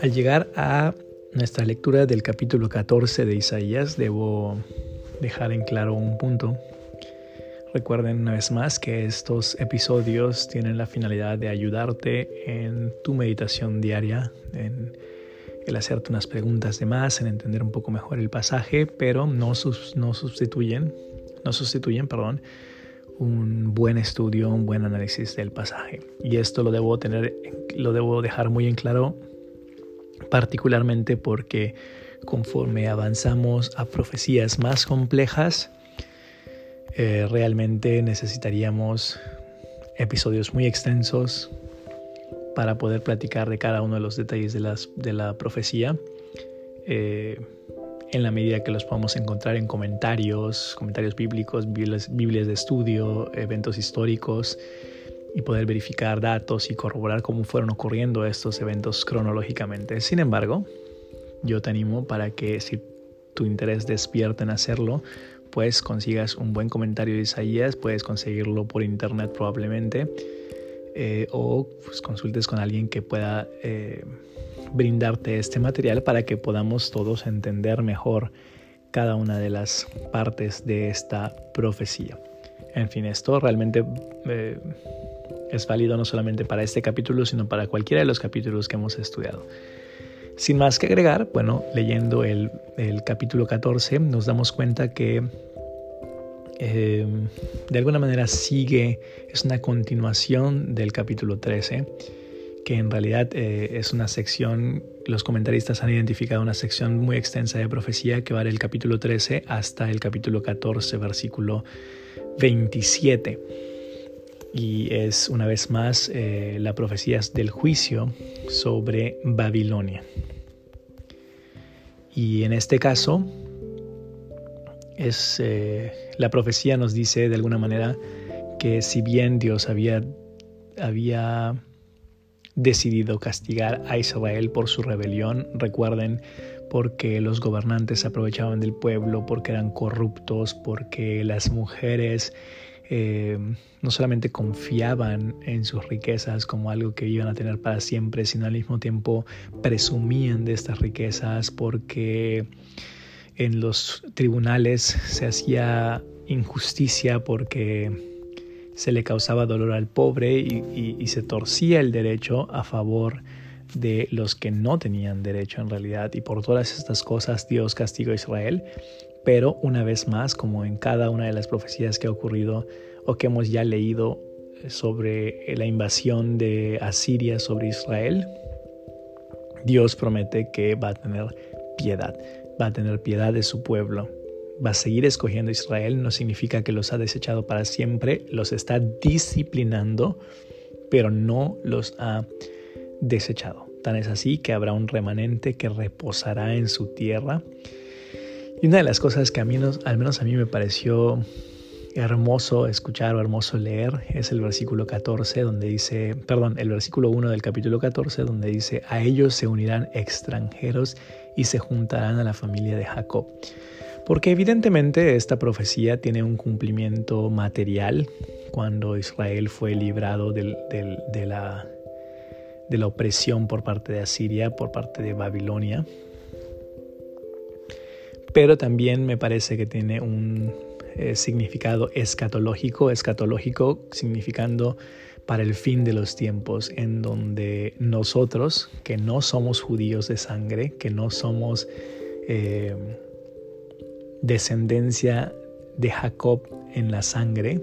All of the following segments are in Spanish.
Al llegar a nuestra lectura del capítulo 14 de Isaías, debo dejar en claro un punto. Recuerden una vez más que estos episodios tienen la finalidad de ayudarte en tu meditación diaria, en el hacerte unas preguntas de más, en entender un poco mejor el pasaje, pero no, no sustituyen, no sustituyen, perdón, un buen estudio, un buen análisis del pasaje. Y esto lo debo tener, lo debo dejar muy en claro particularmente porque conforme avanzamos a profecías más complejas, eh, realmente necesitaríamos episodios muy extensos para poder platicar de cada uno de los detalles de, las, de la profecía. Eh, en la medida que los podamos encontrar en comentarios, comentarios bíblicos, biblias de estudio, eventos históricos, y poder verificar datos y corroborar cómo fueron ocurriendo estos eventos cronológicamente. Sin embargo, yo te animo para que si tu interés despierta en hacerlo, pues consigas un buen comentario de Isaías, puedes conseguirlo por internet probablemente, eh, o pues, consultes con alguien que pueda eh, brindarte este material para que podamos todos entender mejor cada una de las partes de esta profecía. En fin, esto realmente eh, es válido no solamente para este capítulo, sino para cualquiera de los capítulos que hemos estudiado. Sin más que agregar, bueno, leyendo el, capítulo 14 nos damos cuenta que eh, de alguna manera sigue, es una continuación del capítulo 13, que en realidad eh, es una sección, los comentaristas han identificado una sección muy extensa de profecía que va del capítulo 13 hasta el capítulo 14, versículo 27 y es una vez más eh, la profecía del juicio sobre Babilonia. Y en este caso, es, eh, la profecía nos dice de alguna manera que si bien Dios había, había decidido castigar a Israel por su rebelión, recuerden, porque los gobernantes aprovechaban del pueblo, porque eran corruptos, porque las mujeres eh, no solamente confiaban en sus riquezas como algo que iban a tener para siempre, sino al mismo tiempo presumían de estas riquezas porque en los tribunales se hacía injusticia porque se le causaba dolor al pobre y, se torcía el derecho a favor de los que no tenían derecho en realidad. Y por todas estas cosas Dios castigó a Israel pero una vez más, como en cada una de las profecías que ha ocurrido o que hemos ya leído eh, sobre la invasión de Asiria sobre Israel, Dios promete que va a tener piedad, va a tener piedad de su pueblo, va a seguir escogiendo a Israel, no significa que los ha desechado para siempre, los está disciplinando, pero no los ha desechado. Tan es así que habrá un remanente que reposará en su tierra y una de las cosas que a mí, al menos a mí me pareció hermoso escuchar o hermoso leer es el versículo 14 donde dice, perdón, el versículo 1 del capítulo 14 donde dice, a ellos se unirán extranjeros y se juntarán a la familia de Jacob. Porque evidentemente esta profecía tiene un cumplimiento material. Cuando Israel fue librado de, la, de la opresión por parte de Asiria, por parte de Babilonia. Pero también me parece que tiene un eh, significado escatológico, escatológico significando para el fin de los tiempos, en donde nosotros, que no somos judíos de sangre, que no somos eh, descendencia de Jacob en la sangre,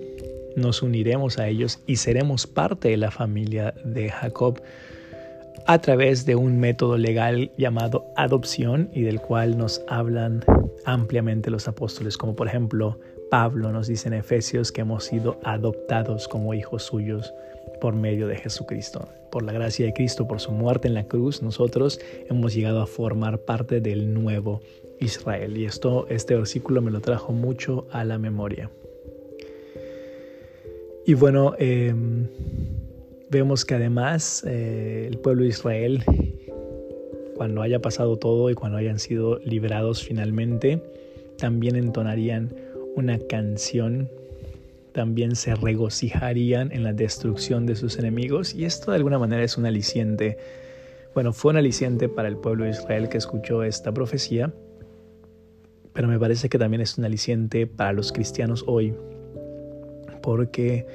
nos uniremos a ellos y seremos parte de la familia de Jacob a través de un método legal llamado adopción y del cual nos hablan ampliamente los apóstoles, como por ejemplo Pablo nos dice en Efesios que hemos sido adoptados como hijos suyos por medio de Jesucristo. Por la gracia de Cristo, por su muerte en la cruz, nosotros hemos llegado a formar parte del nuevo Israel. Y esto, este versículo me lo trajo mucho a la memoria. Y bueno, em, vemos que además eh, el pueblo de Israel cuando haya pasado todo y cuando hayan sido liberados finalmente, también entonarían una canción también se regocijarían en la destrucción de sus enemigos y esto de alguna manera es un aliciente, bueno, fue un aliciente para el pueblo de Israel que escuchó esta profecía, pero me parece que también es un aliciente para los cristianos hoy, porque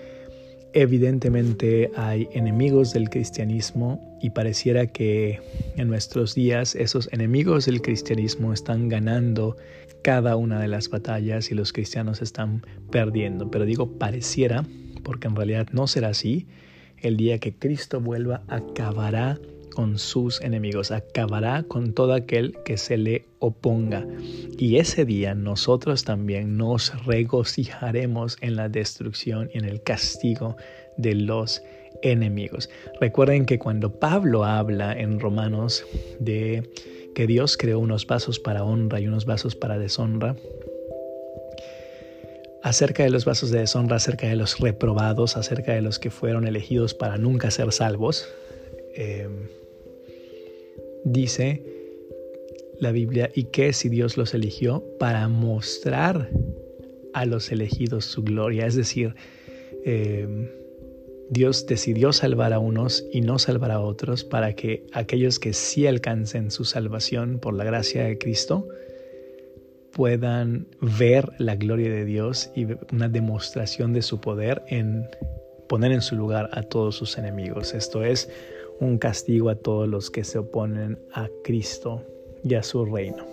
evidentemente hay enemigos del cristianismo y pareciera que en nuestros días esos enemigos del cristianismo están ganando cada una de las batallas y los cristianos están perdiendo. Pero digo pareciera, porque en realidad no será así. El día que Cristo vuelva, acabará con sus enemigos, acabará con todo aquel que se le oponga. Y ese día nosotros también nos regocijaremos en la destrucción y en el castigo de los enemigos. Recuerden que cuando Pablo habla en Romanos de que Dios creó unos vasos para honra y unos vasos para deshonra. Acerca de los vasos de deshonra, acerca de los reprobados, acerca de los que fueron elegidos para nunca ser salvos, em, dice la Biblia, ¿y qué si Dios los eligió? Para mostrar a los elegidos su gloria. Es decir, eh, Dios decidió salvar a unos y no salvar a otros para que aquellos que sí alcancen su salvación por la gracia de Cristo puedan ver la gloria de Dios y una demostración de su poder en poner en su lugar a todos sus enemigos. Esto es un castigo a todos los que se oponen a Cristo y a su reino.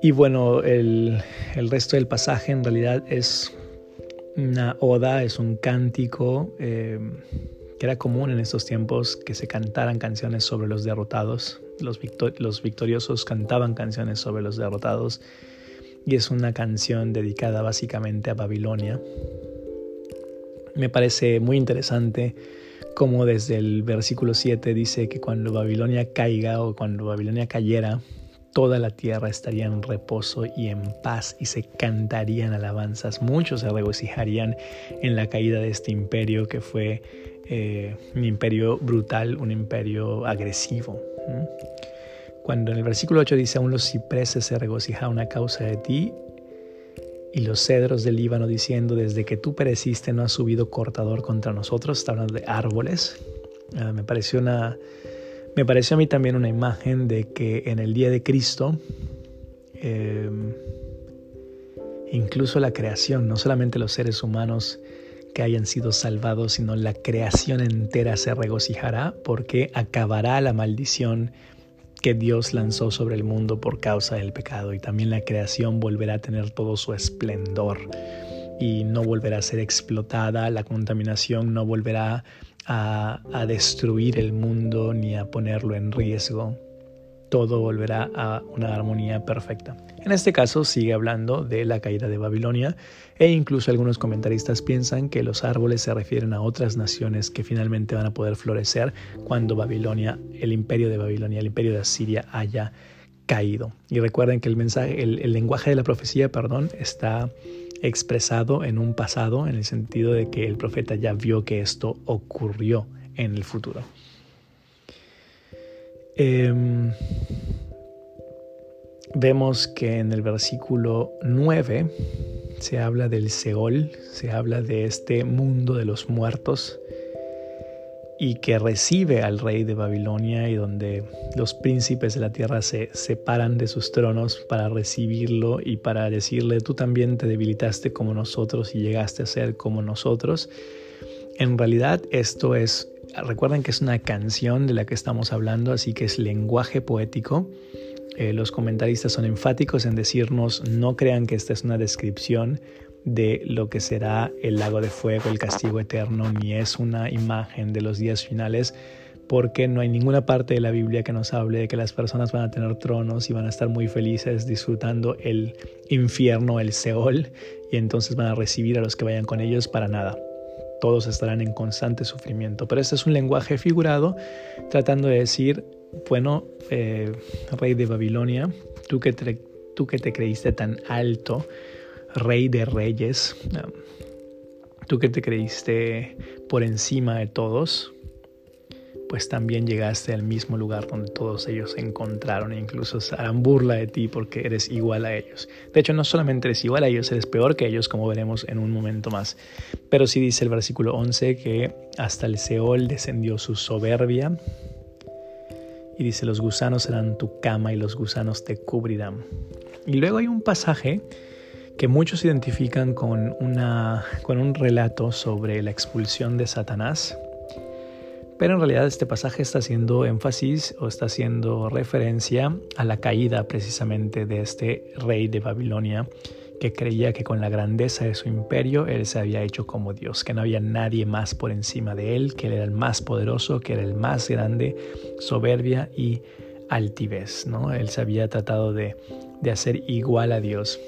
Y bueno, el, el resto del pasaje en realidad es una oda, es un cántico eh, que era común en estos tiempos que se cantaran canciones sobre los derrotados. Los, los victoriosos cantaban canciones sobre los derrotados y es una canción dedicada básicamente a Babilonia. Me parece muy interesante como desde el versículo 7 dice que cuando Babilonia caiga o cuando Babilonia cayera, toda la tierra estaría en reposo y en paz y se cantarían alabanzas. Muchos se regocijarían en la caída de este imperio que fue eh, un imperio brutal, un imperio agresivo. Cuando en el versículo 8 dice, aún los cipreses se regocijaron a causa de ti, y los cedros del Líbano diciendo, desde que tú pereciste no ha subido cortador contra nosotros, está hablando de árboles. Ah, me pareció una me pareció a mí también una imagen de que en el día de Cristo, em, incluso la creación, no solamente los seres humanos que hayan sido salvados, sino la creación entera se regocijará porque acabará la maldición Dios lanzó sobre el mundo por causa del pecado y también la creación volverá a tener todo su esplendor y no volverá a ser explotada, la contaminación no volverá a, destruir el mundo ni a ponerlo en riesgo. Todo volverá a una armonía perfecta. En este caso sigue hablando de la caída de Babilonia e incluso algunos comentaristas piensan que los árboles se refieren a otras naciones que finalmente van a poder florecer cuando Babilonia, el imperio de Babilonia, el imperio de Asiria haya caído. Y recuerden que el mensaje, el lenguaje de la profecía, perdón, está expresado en un pasado en el sentido de que el profeta ya vio que esto ocurrió en el futuro. Em, vemos que en el versículo 9 se habla del Seol, se habla de este mundo de los muertos y que recibe al rey de Babilonia y donde los príncipes de la tierra se separan de sus tronos para recibirlo y para decirle, tú también te debilitaste como nosotros y llegaste a ser como nosotros. En realidad esto es, recuerden que es una canción de la que estamos hablando, así que es lenguaje poético. Eh, los comentaristas son enfáticos en decirnos, no crean que esta es una descripción de lo que será el lago de fuego, el castigo eterno, ni es una imagen de los días finales, porque no hay ninguna parte de la Biblia que nos hable de que las personas van a tener tronos y van a estar muy felices disfrutando el infierno, el Seol, y entonces van a recibir a los que vayan con ellos para nada. Todos estarán en constante sufrimiento. Pero este es un lenguaje figurado tratando de decir, bueno, eh, rey de Babilonia, tú que, tú que te creíste tan alto, rey de reyes, tú que te creíste por encima de todos, pues también llegaste al mismo lugar donde todos ellos se encontraron e incluso se harán burla de ti porque eres igual a ellos. De hecho, no solamente eres igual a ellos, eres peor que ellos, como veremos en un momento más. Pero sí dice el versículo 11 que hasta el Seol descendió su soberbia. Y dice, los gusanos serán tu cama y los gusanos te cubrirán. Y luego hay un pasaje que muchos identifican con, una, con un relato sobre la expulsión de Satanás pero en realidad este pasaje está haciendo énfasis o está haciendo referencia a la caída precisamente de este rey de Babilonia que creía que con la grandeza de su imperio él se había hecho como Dios, que no había nadie más por encima de él, que él era el más poderoso, que era el más grande, soberbia y altivez. ¿no? Él se había tratado de, de hacer igual a Dios.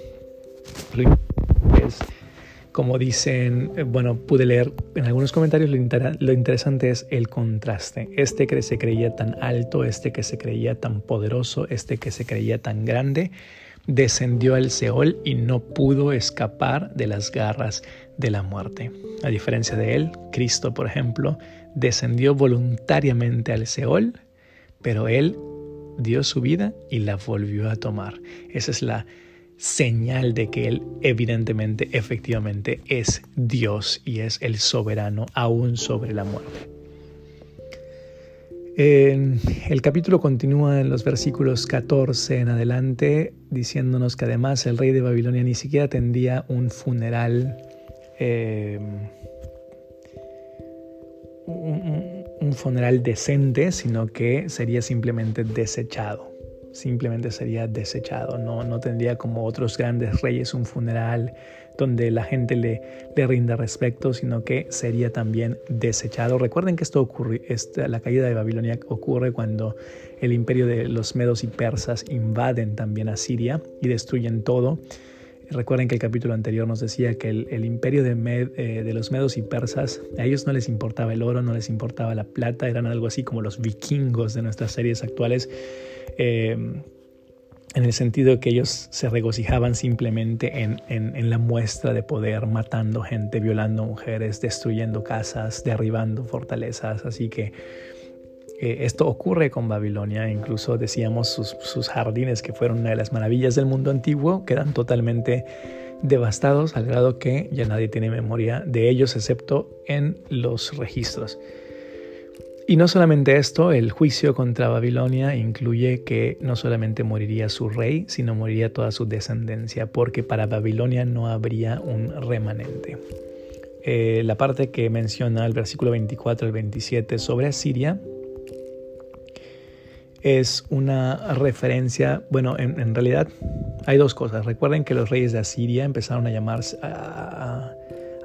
Es como dicen, eh, bueno, pude leer en algunos comentarios, lo, interesante es el contraste. Este que se creía tan alto, este que se creía tan poderoso, este que se creía tan grande, descendió al Seol y no pudo escapar de las garras de la muerte. A diferencia de él, Cristo, por ejemplo, descendió voluntariamente al Seol, pero él dio su vida y la volvió a tomar. Esa es la señal de que Él evidentemente, efectivamente es Dios y es el soberano aún sobre la muerte. el capítulo continúa en los versículos 14 en adelante diciéndonos que además el rey de Babilonia ni siquiera tendría un funeral, em, un funeral decente, sino que sería simplemente desechado simplemente sería desechado, no, no tendría como otros grandes reyes un funeral donde la gente le, le rinda respeto, sino que sería también desechado. Recuerden que esto ocurre, esta, la caída de Babilonia ocurre cuando el imperio de los medos y persas invaden también a Siria y destruyen todo. Recuerden que el capítulo anterior nos decía que el, imperio de, eh, de, los medos y persas, a ellos no les importaba el oro, no les importaba la plata, eran algo así como los vikingos de nuestras series actuales, eh, en el sentido de que ellos se regocijaban simplemente en, en, la muestra de poder, matando gente, violando mujeres, destruyendo casas, derribando fortalezas. Así que eh, esto ocurre con Babilonia, incluso decíamos sus, sus, jardines, que fueron una de las maravillas del mundo antiguo, quedan totalmente devastados al grado que ya nadie tiene memoria de ellos excepto en los registros. Y no solamente esto, el juicio contra Babilonia incluye que no solamente moriría su rey, sino moriría toda su descendencia, porque para Babilonia no habría un remanente. Eh, la parte que menciona el versículo 24 al 27 sobre Asiria es una referencia, bueno, en, realidad hay dos cosas. Recuerden que los reyes de Asiria empezaron a llamarse, a,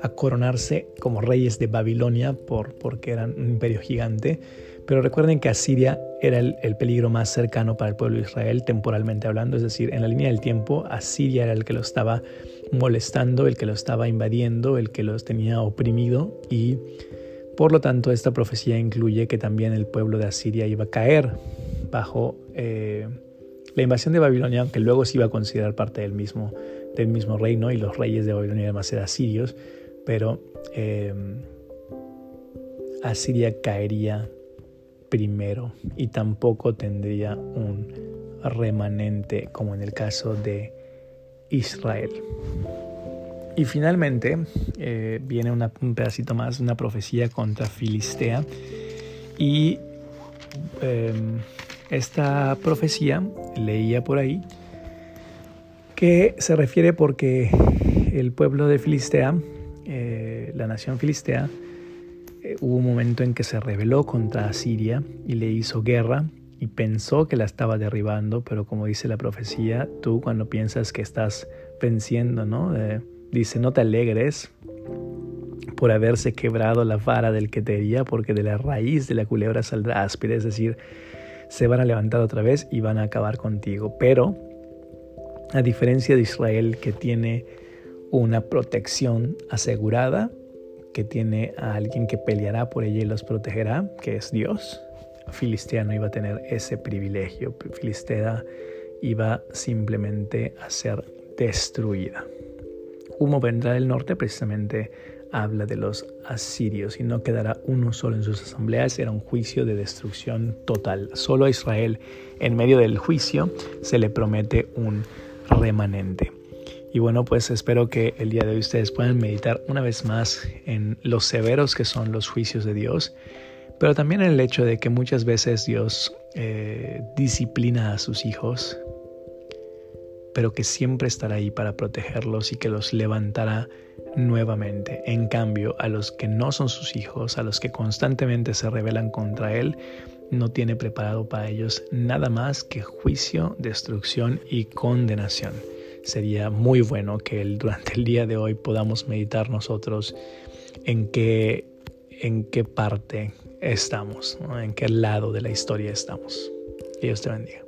a coronarse como reyes de Babilonia por, porque eran un imperio gigante. Pero recuerden que Asiria era el, peligro más cercano para el pueblo de Israel, temporalmente hablando, es decir, en la línea del tiempo, Asiria era el que lo estaba molestando, el que lo estaba invadiendo, el que los tenía oprimido y por lo tanto esta profecía incluye que también el pueblo de Asiria iba a caer bajo eh, la invasión de Babilonia, aunque luego se iba a considerar parte del mismo, del mismo reino y los reyes de Babilonia además eran asirios, pero em, Asiria caería primero y tampoco tendría un remanente como en el caso de Israel. Y finalmente eh, viene un pedacito más, una profecía contra Filistea. Y em, esta profecía leía por ahí que se refiere porque el pueblo de Filistea eh, la nación filistea, eh, hubo un momento en que se rebeló contra Siria y le hizo guerra y pensó que la estaba derribando, pero como dice la profecía, tú cuando piensas que estás venciendo, ¿no? Eh, dice, no te alegres por haberse quebrado la vara del que te hería, porque de la raíz de la culebra saldrá áspide, es decir, se van a levantar otra vez y van a acabar contigo. Pero, a diferencia de Israel que tiene una protección asegurada, que tiene a alguien que peleará por ella y los protegerá, que es Dios. Filistea no iba a tener ese privilegio. Filistea iba simplemente a ser destruida. Humo vendrá del norte precisamente habla de los asirios y no quedará uno solo en sus asambleas, era un juicio de destrucción total. Solo a Israel, en medio del juicio, se le promete un remanente. Y bueno, pues espero que el día de hoy ustedes puedan meditar una vez más en los severos que son los juicios de Dios, pero también en el hecho de que muchas veces Dios eh, disciplina a sus hijos, pero que siempre estará ahí para protegerlos y que los levantará nuevamente. En cambio, a los que no son sus hijos, a los que constantemente se rebelan contra Él, no tiene preparado para ellos nada más que juicio, destrucción y condenación sería muy bueno que durante el día de hoy podamos meditar nosotros en qué, en qué parte estamos, en qué lado de la historia estamos. Dios te bendiga.